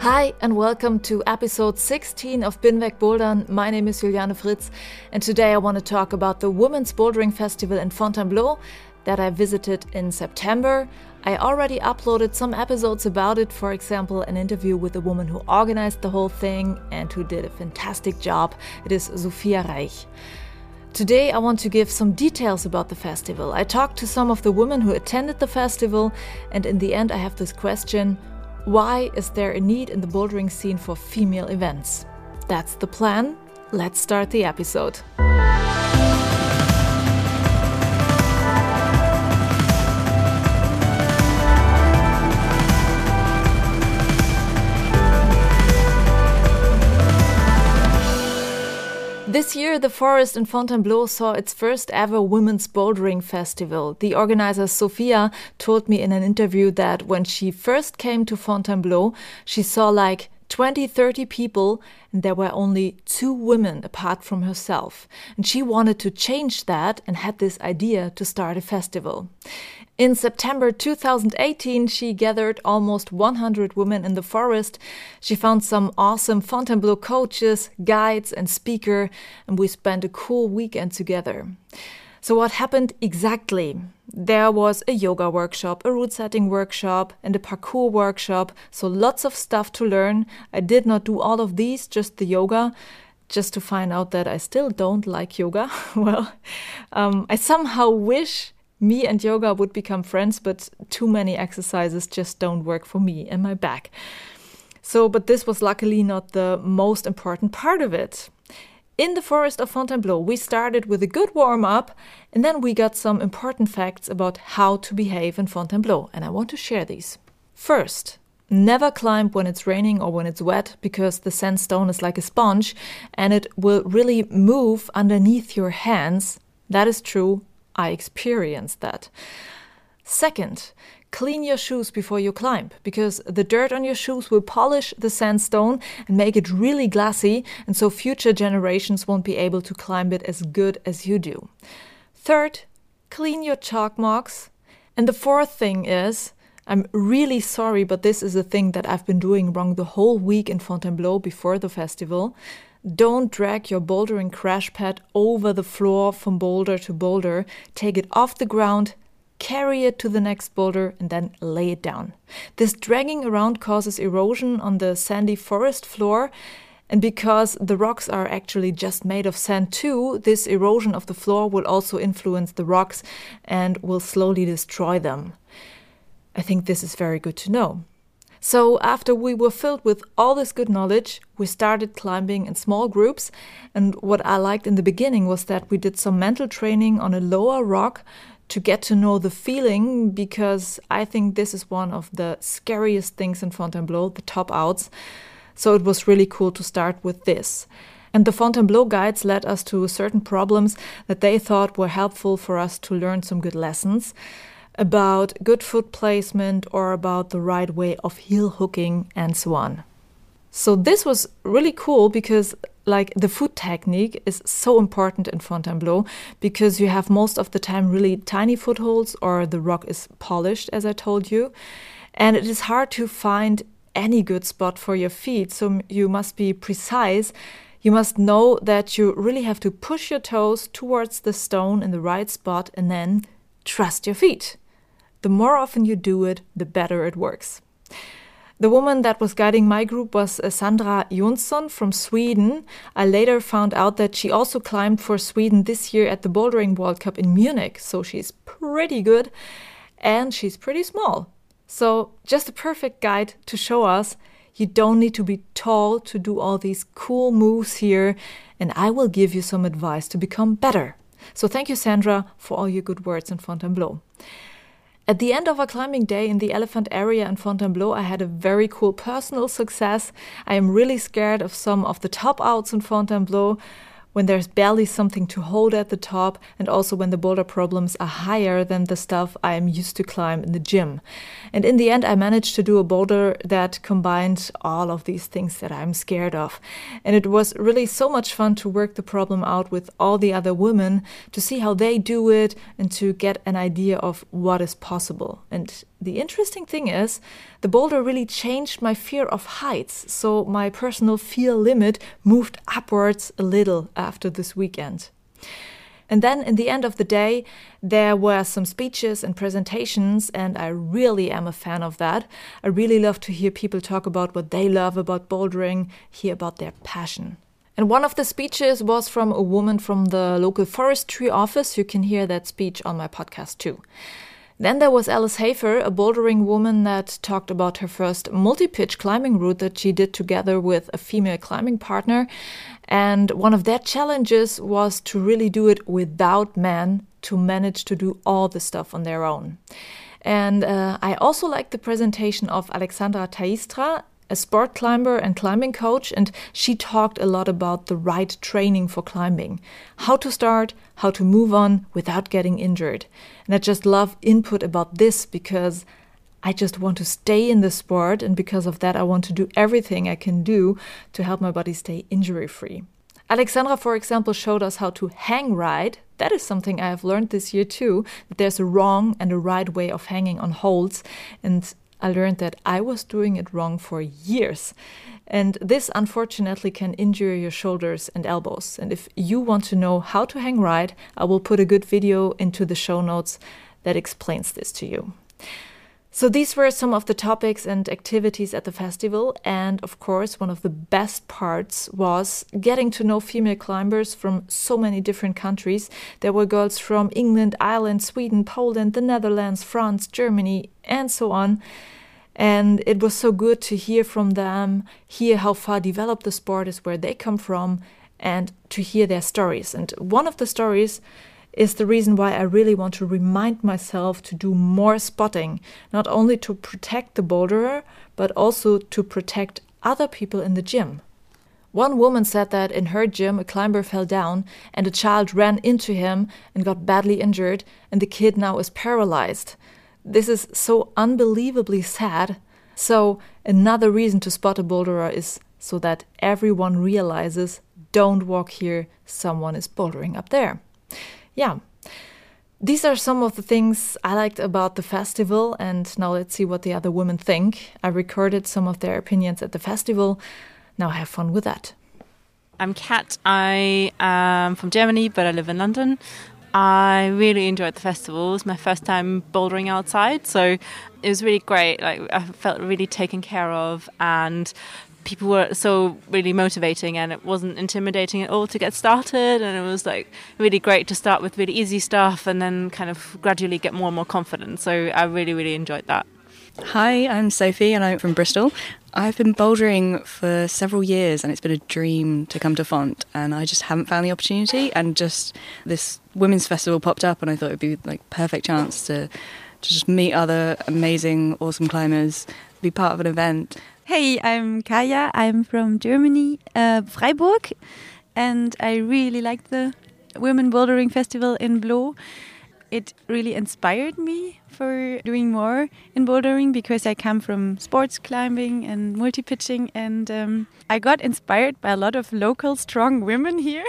Hi and welcome to episode 16 of Binweg Bouldern. My name is Juliane Fritz and today I want to talk about the Women's Bouldering Festival in Fontainebleau that I visited in September. I already uploaded some episodes about it, for example, an interview with the woman who organized the whole thing and who did a fantastic job. It is Sophia Reich. Today, I want to give some details about the festival. I talked to some of the women who attended the festival, and in the end, I have this question why is there a need in the bouldering scene for female events? That's the plan. Let's start the episode. This year, the forest in Fontainebleau saw its first ever women's bouldering festival. The organizer Sophia told me in an interview that when she first came to Fontainebleau, she saw like 20, 30 people, and there were only two women apart from herself. And she wanted to change that and had this idea to start a festival. In September 2018, she gathered almost 100 women in the forest. She found some awesome Fontainebleau coaches, guides, and speaker, and we spent a cool weekend together. So, what happened exactly? There was a yoga workshop, a route setting workshop, and a parkour workshop. So, lots of stuff to learn. I did not do all of these, just the yoga just to find out that I still don't like yoga. well, um, I somehow wish me and yoga would become friends, but too many exercises just don't work for me and my back. So, but this was luckily not the most important part of it. In the forest of Fontainebleau, we started with a good warm up and then we got some important facts about how to behave in Fontainebleau, and I want to share these. First, never climb when it's raining or when it's wet because the sandstone is like a sponge and it will really move underneath your hands. That is true I experienced that. Second, clean your shoes before you climb because the dirt on your shoes will polish the sandstone and make it really glassy, and so future generations won't be able to climb it as good as you do. Third, clean your chalk marks. And the fourth thing is, I'm really sorry, but this is a thing that I've been doing wrong the whole week in Fontainebleau before the festival. Don't drag your bouldering crash pad over the floor from boulder to boulder. Take it off the ground, carry it to the next boulder, and then lay it down. This dragging around causes erosion on the sandy forest floor. And because the rocks are actually just made of sand too, this erosion of the floor will also influence the rocks and will slowly destroy them. I think this is very good to know. So, after we were filled with all this good knowledge, we started climbing in small groups. And what I liked in the beginning was that we did some mental training on a lower rock to get to know the feeling because I think this is one of the scariest things in Fontainebleau, the top outs. So, it was really cool to start with this. And the Fontainebleau guides led us to certain problems that they thought were helpful for us to learn some good lessons about good foot placement or about the right way of heel hooking and so on. So this was really cool because like the foot technique is so important in Fontainebleau because you have most of the time really tiny footholds or the rock is polished as I told you. And it is hard to find any good spot for your feet. So you must be precise. You must know that you really have to push your toes towards the stone in the right spot and then trust your feet the more often you do it, the better it works. The woman that was guiding my group was uh, Sandra Jonsson from Sweden. I later found out that she also climbed for Sweden this year at the Bouldering World Cup in Munich, so she's pretty good and she's pretty small. So, just a perfect guide to show us You don't need to be tall to do all these cool moves here, and I will give you some advice to become better. So thank you, Sandra, for all your good words in Fontainebleau. At the end of a climbing day in the elephant area in Fontainebleau, I had a very cool personal success. I am really scared of some of the top outs in Fontainebleau when there's barely something to hold at the top, and also when the boulder problems are higher than the stuff I am used to climb in the gym. And in the end, I managed to do a boulder that combined all of these things that I'm scared of. And it was really so much fun to work the problem out with all the other women to see how they do it and to get an idea of what is possible. And the interesting thing is, the boulder really changed my fear of heights, so my personal fear limit moved upwards a little after this weekend. And then in the end of the day, there were some speeches and presentations, and I really am a fan of that. I really love to hear people talk about what they love about bouldering, hear about their passion. And one of the speeches was from a woman from the local forestry office. You can hear that speech on my podcast too. Then there was Alice Hafer, a bouldering woman that talked about her first multi pitch climbing route that she did together with a female climbing partner. And one of their challenges was to really do it without men to manage to do all the stuff on their own. And uh, I also liked the presentation of Alexandra Taistra, a sport climber and climbing coach, and she talked a lot about the right training for climbing how to start, how to move on without getting injured. And I just love input about this because I just want to stay in the sport, and because of that, I want to do everything I can do to help my body stay injury free. Alexandra, for example, showed us how to hang ride. That is something I have learned this year too, that there's a wrong and a right way of hanging on holds. And I learned that I was doing it wrong for years. And this unfortunately can injure your shoulders and elbows. And if you want to know how to hang right, I will put a good video into the show notes that explains this to you. So, these were some of the topics and activities at the festival. And of course, one of the best parts was getting to know female climbers from so many different countries. There were girls from England, Ireland, Sweden, Poland, the Netherlands, France, Germany, and so on. And it was so good to hear from them, hear how far developed the sport is, where they come from, and to hear their stories. And one of the stories is the reason why I really want to remind myself to do more spotting, not only to protect the boulderer, but also to protect other people in the gym. One woman said that in her gym a climber fell down and a child ran into him and got badly injured, and the kid now is paralyzed. This is so unbelievably sad. So, another reason to spot a boulderer is so that everyone realizes don't walk here, someone is bouldering up there yeah, these are some of the things I liked about the festival, and now let's see what the other women think. I recorded some of their opinions at the festival. Now have fun with that. I'm Kat. I am from Germany, but I live in London. I really enjoyed the festival. It was my first time bouldering outside, so it was really great. Like I felt really taken care of, and people were so really motivating and it wasn't intimidating at all to get started. And it was like really great to start with really easy stuff and then kind of gradually get more and more confident. So i really really enjoyed that. Hi i'm sophie and i'm from bristol. I've been bouldering for several years and it's been a dream to come to font and i just haven't found the opportunity and just this women's festival popped up and i thought it would be like perfect chance to to just meet other amazing awesome climbers be part of an event Hey, I'm Kaya. I'm from Germany, uh, Freiburg, and I really like the Women Bouldering Festival in Bleau. It really inspired me for doing more in bouldering because I come from sports climbing and multi pitching, and um, I got inspired by a lot of local strong women here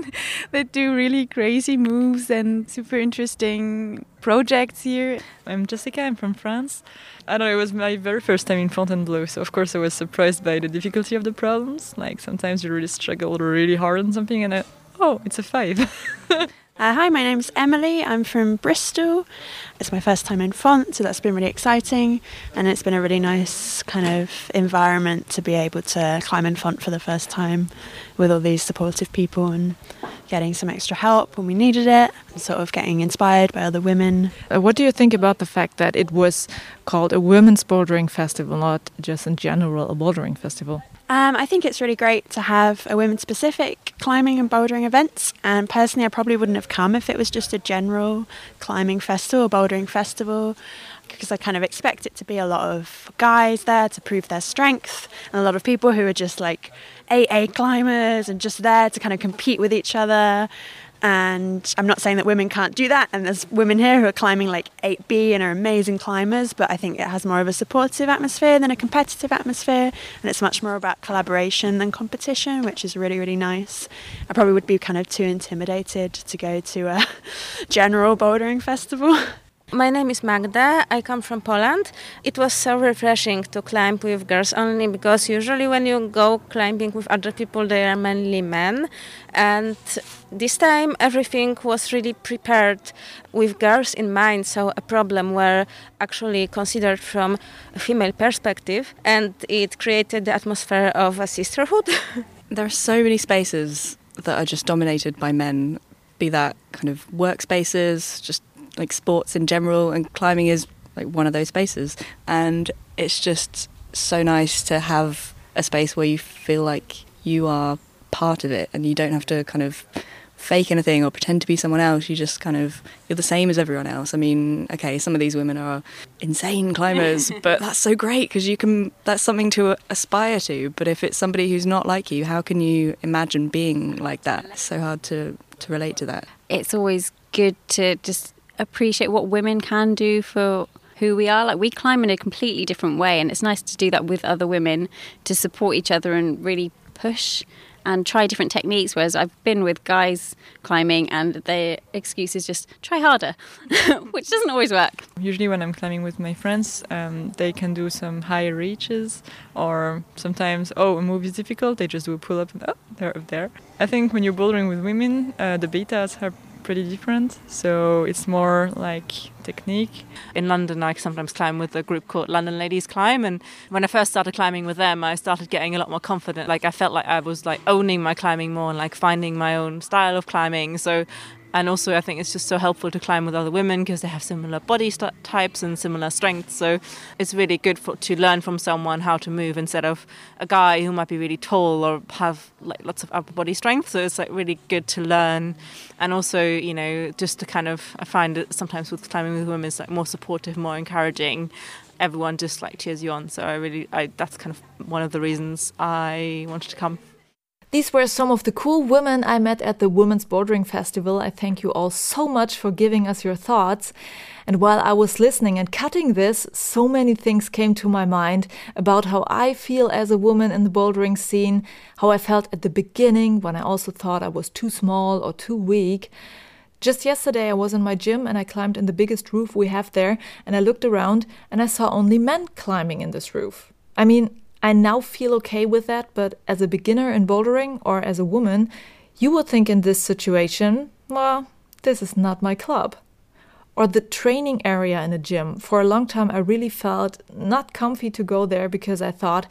that do really crazy moves and super interesting projects here. I'm Jessica, I'm from France. I know, it was my very first time in Fontainebleau, so of course I was surprised by the difficulty of the problems. Like sometimes you really struggle really hard on something and I, oh, it's a five. Uh, hi, my name's Emily. I'm from Bristol. It's my first time in Font, so that's been really exciting. And it's been a really nice kind of environment to be able to climb in Font for the first time with all these supportive people and getting some extra help when we needed it, and sort of getting inspired by other women. Uh, what do you think about the fact that it was called a women's bouldering festival, not just in general a bouldering festival? Um, I think it's really great to have a women specific climbing and bouldering events. And personally, I probably wouldn't have come if it was just a general climbing festival, or bouldering festival, because I kind of expect it to be a lot of guys there to prove their strength and a lot of people who are just like 8A climbers and just there to kind of compete with each other. And I'm not saying that women can't do that. And there's women here who are climbing like 8B and are amazing climbers, but I think it has more of a supportive atmosphere than a competitive atmosphere. And it's much more about collaboration than competition, which is really, really nice. I probably would be kind of too intimidated to go to a general bouldering festival. My name is Magda. I come from Poland. It was so refreshing to climb with girls only because usually when you go climbing with other people, they are mainly men. And this time everything was really prepared with girls in mind, so a problem were actually considered from a female perspective, and it created the atmosphere of a sisterhood. there are so many spaces that are just dominated by men, be that kind of workspaces, just like sports in general, and climbing is like one of those spaces. And it's just so nice to have a space where you feel like you are part of it and you don't have to kind of fake anything or pretend to be someone else. You just kind of you're the same as everyone else. I mean, okay, some of these women are insane climbers, but that's so great because you can that's something to aspire to. But if it's somebody who's not like you, how can you imagine being like that? It's so hard to to relate to that. It's always good to just appreciate what women can do for who we are. Like we climb in a completely different way, and it's nice to do that with other women to support each other and really push and try different techniques. Whereas I've been with guys climbing, and their excuse is just try harder, which doesn't always work. Usually, when I'm climbing with my friends, um, they can do some higher reaches, or sometimes, oh, a move is difficult, they just do a pull up and oh, they're up there. I think when you're bouldering with women, uh, the betas are pretty different. So it's more like technique. In London, I sometimes climb with a group called London Ladies Climb, and when I first started climbing with them, I started getting a lot more confident. Like I felt like I was like owning my climbing more and like finding my own style of climbing. So and also I think it's just so helpful to climb with other women because they have similar body st- types and similar strengths. So it's really good for, to learn from someone how to move instead of a guy who might be really tall or have like lots of upper body strength. So it's like really good to learn, and also you know just to kind of I find it sometimes with climbing with women it's like more supportive, more encouraging. Everyone just like cheers you on. So I really I that's kind of one of the reasons I wanted to come. These were some of the cool women I met at the Women's Bouldering Festival. I thank you all so much for giving us your thoughts. And while I was listening and cutting this, so many things came to my mind about how I feel as a woman in the bouldering scene, how I felt at the beginning when I also thought I was too small or too weak. Just yesterday, I was in my gym and I climbed in the biggest roof we have there, and I looked around and I saw only men climbing in this roof. I mean, I now feel okay with that, but as a beginner in bouldering or as a woman, you would think in this situation, well, this is not my club. Or the training area in a gym. For a long time, I really felt not comfy to go there because I thought,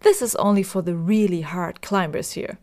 this is only for the really hard climbers here.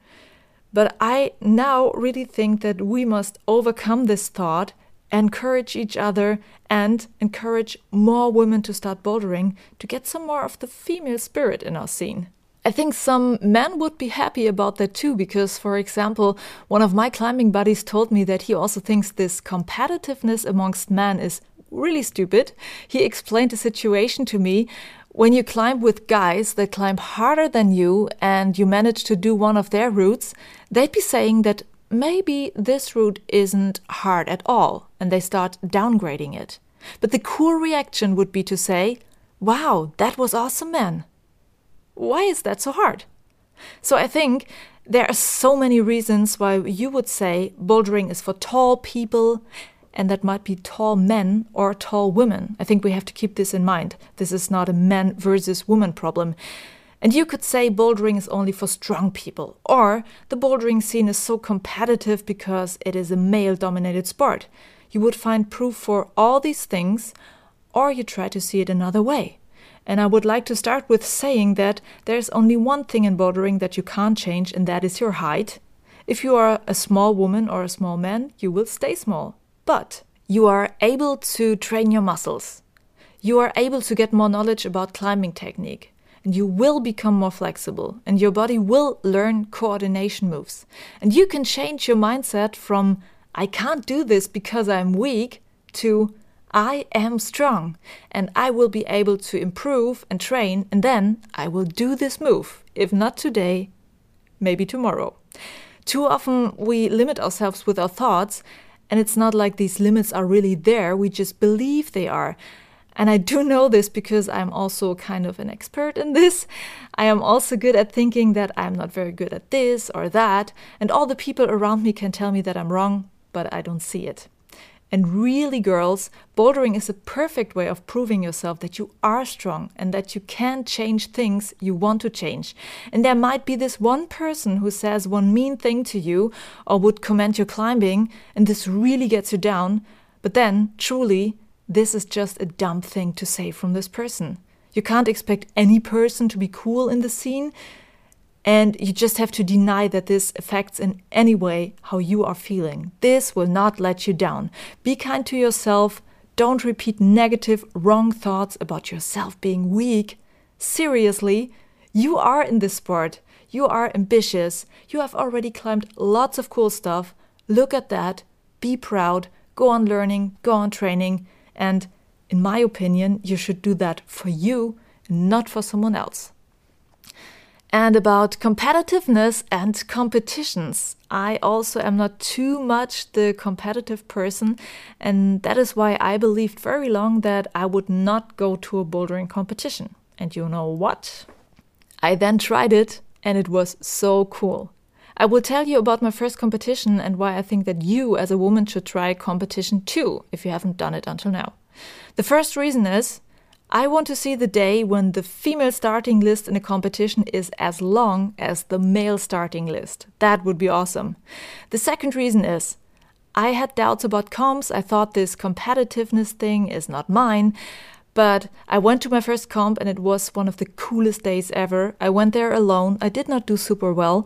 But I now really think that we must overcome this thought encourage each other, and encourage more women to start bouldering to get some more of the female spirit in our scene. I think some men would be happy about that too, because, for example, one of my climbing buddies told me that he also thinks this competitiveness amongst men is really stupid. He explained the situation to me. When you climb with guys that climb harder than you and you manage to do one of their routes, they'd be saying that maybe this route isn't hard at all, and they start downgrading it. But the cool reaction would be to say, Wow, that was awesome, man. Why is that so hard? So I think there are so many reasons why you would say bouldering is for tall people, and that might be tall men or tall women. I think we have to keep this in mind. This is not a man versus woman problem. And you could say bouldering is only for strong people, or the bouldering scene is so competitive because it is a male dominated sport. You would find proof for all these things, or you try to see it another way. And I would like to start with saying that there's only one thing in bouldering that you can't change, and that is your height. If you are a small woman or a small man, you will stay small. But you are able to train your muscles. You are able to get more knowledge about climbing technique. And you will become more flexible. And your body will learn coordination moves. And you can change your mindset from, I can't do this because I'm weak, to, I am strong and I will be able to improve and train, and then I will do this move. If not today, maybe tomorrow. Too often we limit ourselves with our thoughts, and it's not like these limits are really there, we just believe they are. And I do know this because I'm also kind of an expert in this. I am also good at thinking that I'm not very good at this or that, and all the people around me can tell me that I'm wrong, but I don't see it. And really, girls, bouldering is a perfect way of proving yourself that you are strong and that you can change things you want to change. And there might be this one person who says one mean thing to you or would comment your climbing, and this really gets you down. But then, truly, this is just a dumb thing to say from this person. You can't expect any person to be cool in the scene. And you just have to deny that this affects in any way how you are feeling. This will not let you down. Be kind to yourself. Don't repeat negative, wrong thoughts about yourself being weak. Seriously, you are in this sport. You are ambitious. You have already climbed lots of cool stuff. Look at that. Be proud. Go on learning. Go on training. And in my opinion, you should do that for you, not for someone else and about competitiveness and competitions. I also am not too much the competitive person, and that is why I believed very long that I would not go to a bouldering competition. And you know what? I then tried it, and it was so cool. I will tell you about my first competition and why I think that you, as a woman, should try competition too, if you haven't done it until now. The first reason is I want to see the day when the female starting list in a competition is as long as the male starting list. That would be awesome. The second reason is I had doubts about comps. I thought this competitiveness thing is not mine. But I went to my first comp and it was one of the coolest days ever. I went there alone. I did not do super well,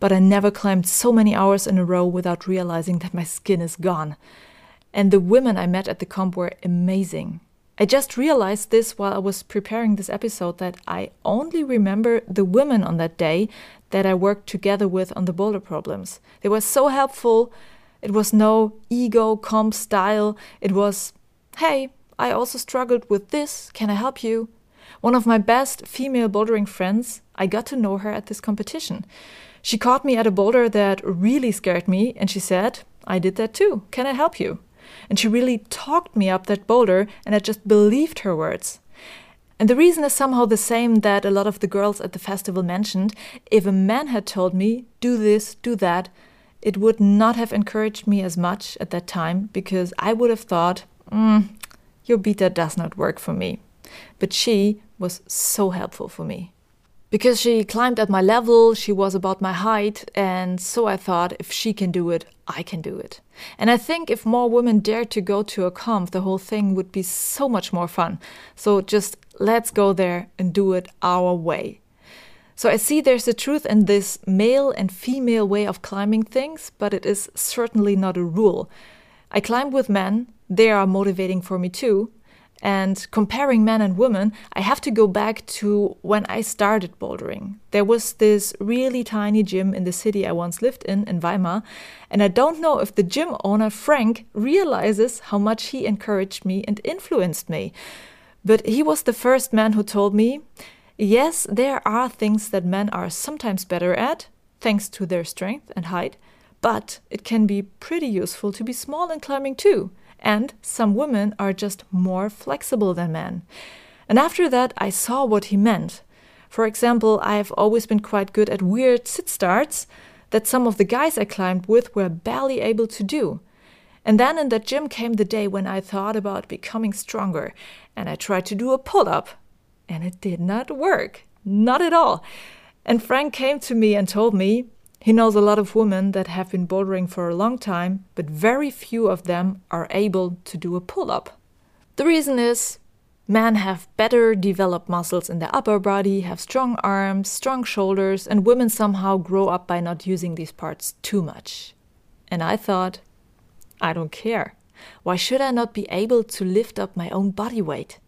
but I never climbed so many hours in a row without realizing that my skin is gone. And the women I met at the comp were amazing. I just realized this while I was preparing this episode that I only remember the women on that day that I worked together with on the boulder problems. They were so helpful. It was no ego comp style. It was, hey, I also struggled with this. Can I help you? One of my best female bouldering friends, I got to know her at this competition. She caught me at a boulder that really scared me and she said, I did that too. Can I help you? And she really talked me up that boulder, and I just believed her words. And the reason is somehow the same that a lot of the girls at the festival mentioned. If a man had told me, do this, do that, it would not have encouraged me as much at that time because I would have thought, mm, your beta does not work for me. But she was so helpful for me because she climbed at my level, she was about my height, and so I thought if she can do it, I can do it. And I think if more women dared to go to a comp, the whole thing would be so much more fun. So just let's go there and do it our way. So I see there's a truth in this male and female way of climbing things, but it is certainly not a rule. I climb with men, they are motivating for me too, and comparing men and women, I have to go back to when I started bouldering. There was this really tiny gym in the city I once lived in, in Weimar, and I don't know if the gym owner, Frank, realizes how much he encouraged me and influenced me. But he was the first man who told me yes, there are things that men are sometimes better at, thanks to their strength and height, but it can be pretty useful to be small in climbing too and some women are just more flexible than men. And after that, I saw what he meant. For example, I have always been quite good at weird sit starts that some of the guys I climbed with were barely able to do. And then in that gym came the day when I thought about becoming stronger, and I tried to do a pull up, and it did not work. Not at all. And Frank came to me and told me, he knows a lot of women that have been bouldering for a long time, but very few of them are able to do a pull up. The reason is Men have better developed muscles in their upper body, have strong arms, strong shoulders, and women somehow grow up by not using these parts too much. And I thought, I don't care. Why should I not be able to lift up my own body weight?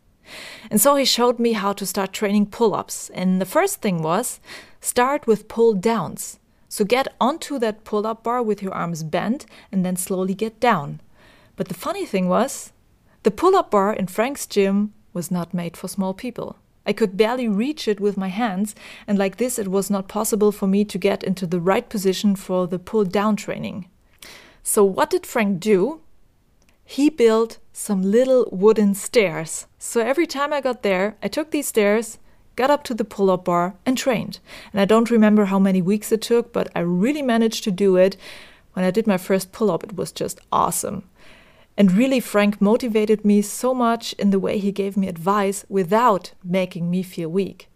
And so he showed me how to start training pull ups. And the first thing was start with pull downs. So get onto that pull up bar with your arms bent and then slowly get down. But the funny thing was, the pull up bar in Frank's gym was not made for small people. I could barely reach it with my hands, and like this, it was not possible for me to get into the right position for the pull down training. So, what did Frank do? He built some little wooden stairs. So, every time I got there, I took these stairs, got up to the pull up bar, and trained. And I don't remember how many weeks it took, but I really managed to do it. When I did my first pull up, it was just awesome. And really, Frank motivated me so much in the way he gave me advice without making me feel weak.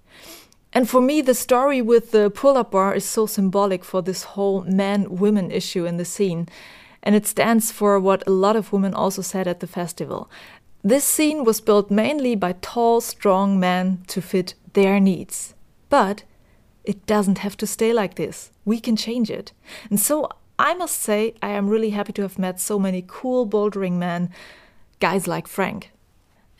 And for me, the story with the pull up bar is so symbolic for this whole man women issue in the scene. And it stands for what a lot of women also said at the festival. This scene was built mainly by tall, strong men to fit their needs. But it doesn't have to stay like this. We can change it. And so I must say, I am really happy to have met so many cool bouldering men, guys like Frank.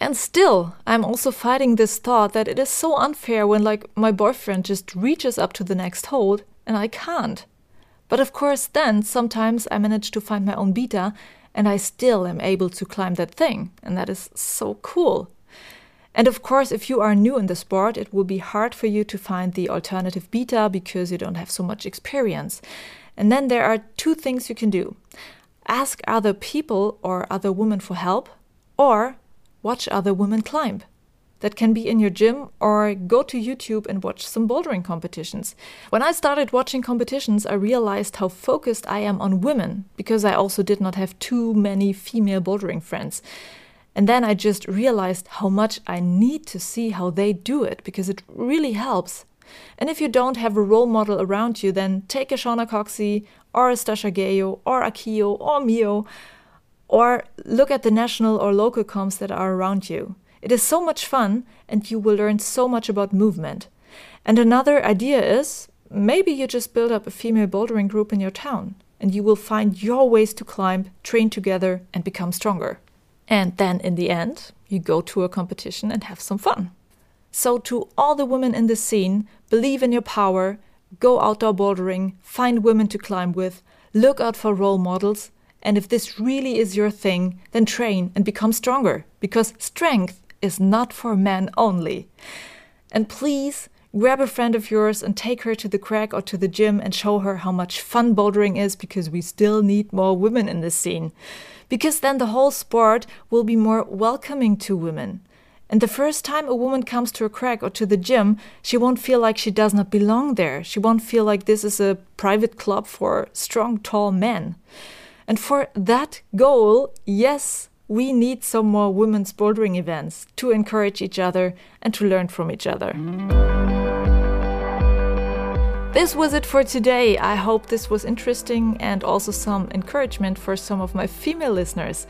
And still, I'm also fighting this thought that it is so unfair when, like, my boyfriend just reaches up to the next hold and I can't. But of course, then sometimes I manage to find my own beta and I still am able to climb that thing, and that is so cool. And of course, if you are new in the sport, it will be hard for you to find the alternative beta because you don't have so much experience. And then there are two things you can do ask other people or other women for help, or watch other women climb. That can be in your gym or go to YouTube and watch some bouldering competitions. When I started watching competitions, I realized how focused I am on women because I also did not have too many female bouldering friends. And then I just realized how much I need to see how they do it because it really helps. And if you don't have a role model around you, then take a Shauna Coxsey or a Staša Gejo or Akiyo or Miho or look at the national or local comps that are around you. It is so much fun and you will learn so much about movement. And another idea is maybe you just build up a female bouldering group in your town and you will find your ways to climb, train together, and become stronger. And then in the end, you go to a competition and have some fun. So, to all the women in the scene, believe in your power, go outdoor bouldering, find women to climb with, look out for role models, and if this really is your thing, then train and become stronger, because strength is not for men only. And please grab a friend of yours and take her to the crag or to the gym and show her how much fun bouldering is, because we still need more women in this scene. Because then the whole sport will be more welcoming to women. And the first time a woman comes to a crag or to the gym, she won't feel like she does not belong there. She won't feel like this is a private club for strong, tall men. And for that goal, yes, we need some more women's bouldering events to encourage each other and to learn from each other. This was it for today. I hope this was interesting and also some encouragement for some of my female listeners.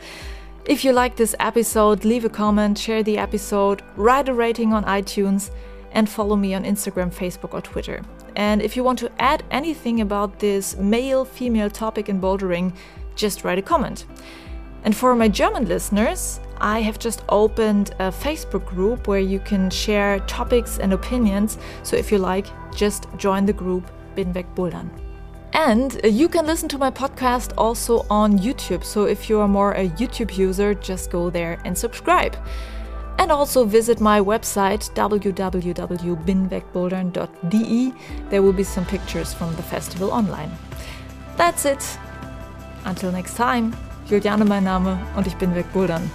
If you like this episode, leave a comment, share the episode, write a rating on iTunes, and follow me on Instagram, Facebook, or Twitter. And if you want to add anything about this male female topic in bouldering, just write a comment. And for my German listeners, I have just opened a Facebook group where you can share topics and opinions. So if you like, just join the group Bin. And uh, you can listen to my podcast also on YouTube. So if you are more a YouTube user, just go there and subscribe. And also visit my website www.binwegbouldern.de. There will be some pictures from the festival online. That's it. Until next time, Juliane mein Name und ich bin wegbouldern.